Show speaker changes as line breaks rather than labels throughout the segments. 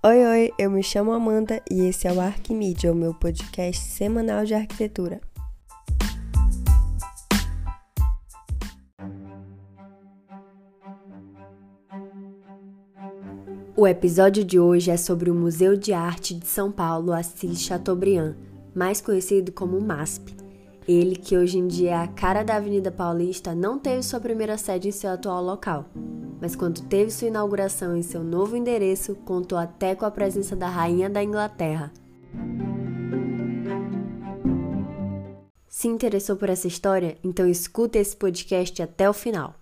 Oi, oi, eu me chamo Amanda e esse é o Arquimídia, o meu podcast semanal de arquitetura. O episódio de hoje é sobre o Museu de Arte de São Paulo Assis Chateaubriand, mais conhecido como MASP. Ele, que hoje em dia é a cara da Avenida Paulista, não teve sua primeira sede em seu atual local, mas quando teve sua inauguração em seu novo endereço, contou até com a presença da Rainha da Inglaterra. Se interessou por essa história? Então escuta esse podcast até o final.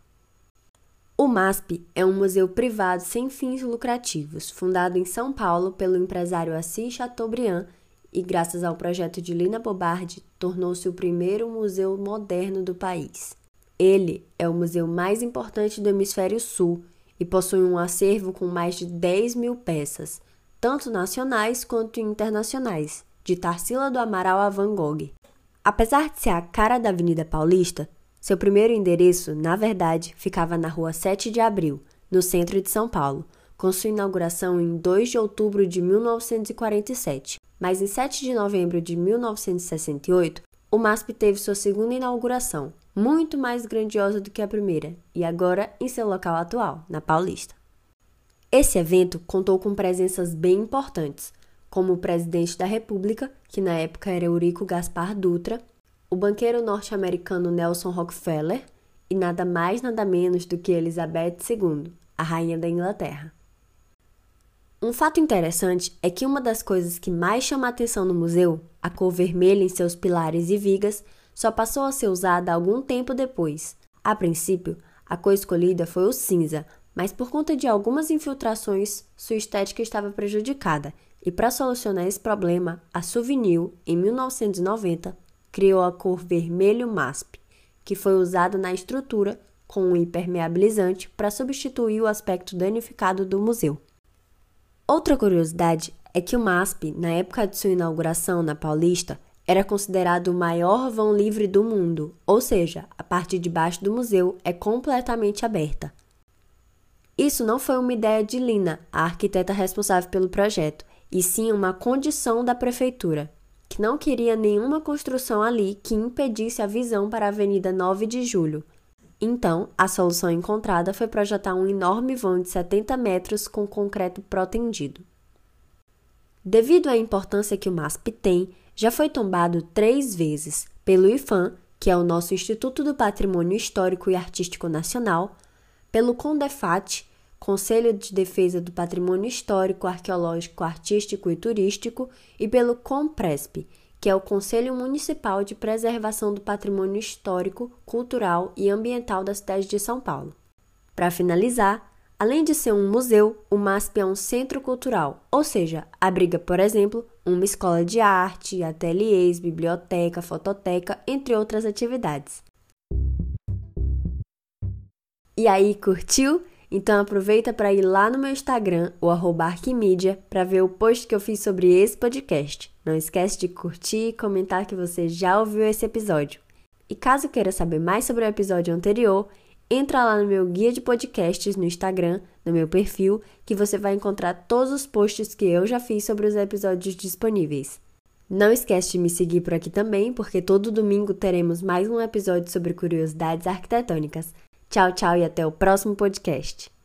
O MASP é um museu privado sem fins lucrativos, fundado em São Paulo pelo empresário Assis Chateaubriand e, graças ao projeto de Lina Bobardi, tornou-se o primeiro museu moderno do país. Ele é o museu mais importante do Hemisfério Sul e possui um acervo com mais de 10 mil peças, tanto nacionais quanto internacionais, de Tarsila do Amaral a Van Gogh. Apesar de ser a cara da Avenida Paulista, seu primeiro endereço, na verdade, ficava na rua 7 de Abril, no centro de São Paulo, com sua inauguração em 2 de outubro de 1947. Mas em 7 de novembro de 1968, o MASP teve sua segunda inauguração, muito mais grandiosa do que a primeira, e agora em seu local atual, na Paulista. Esse evento contou com presenças bem importantes, como o presidente da República, que na época era Eurico Gaspar Dutra, o banqueiro norte-americano Nelson Rockefeller e nada mais nada menos do que Elizabeth II, a rainha da Inglaterra. Um fato interessante é que uma das coisas que mais chama a atenção no museu, a cor vermelha em seus pilares e vigas, só passou a ser usada algum tempo depois. A princípio, a cor escolhida foi o cinza, mas por conta de algumas infiltrações, sua estética estava prejudicada, e para solucionar esse problema, a Souvenir, em 1990, criou a cor vermelho MASP, que foi usada na estrutura com um impermeabilizante para substituir o aspecto danificado do museu. Outra curiosidade é que o MASP, na época de sua inauguração na Paulista, era considerado o maior vão livre do mundo, ou seja, a parte de baixo do museu é completamente aberta. Isso não foi uma ideia de Lina, a arquiteta responsável pelo projeto, e sim uma condição da prefeitura, que não queria nenhuma construção ali que impedisse a visão para a Avenida 9 de Julho, então, a solução encontrada foi projetar um enorme vão de 70 metros com concreto protendido. Devido à importância que o MASP tem, já foi tombado três vezes pelo IFAM, que é o nosso Instituto do Patrimônio Histórico e Artístico Nacional, pelo CONDEFAT, Conselho de Defesa do Patrimônio Histórico, Arqueológico, Artístico e Turístico, e pelo COMPRESP, que é o Conselho Municipal de Preservação do Patrimônio Histórico, Cultural e Ambiental da cidade de São Paulo. Para finalizar, além de ser um museu, o MASP é um centro cultural, ou seja, abriga, por exemplo, uma escola de arte, ateliês, biblioteca, fototeca, entre outras atividades. E aí, curtiu? Então aproveita para ir lá no meu Instagram, o Arquimídia, para ver o post que eu fiz sobre esse podcast. Não esquece de curtir e comentar que você já ouviu esse episódio. E caso queira saber mais sobre o episódio anterior, entra lá no meu guia de podcasts no Instagram, no meu perfil, que você vai encontrar todos os posts que eu já fiz sobre os episódios disponíveis. Não esquece de me seguir por aqui também, porque todo domingo teremos mais um episódio sobre curiosidades arquitetônicas. Tchau, tchau e até o próximo podcast.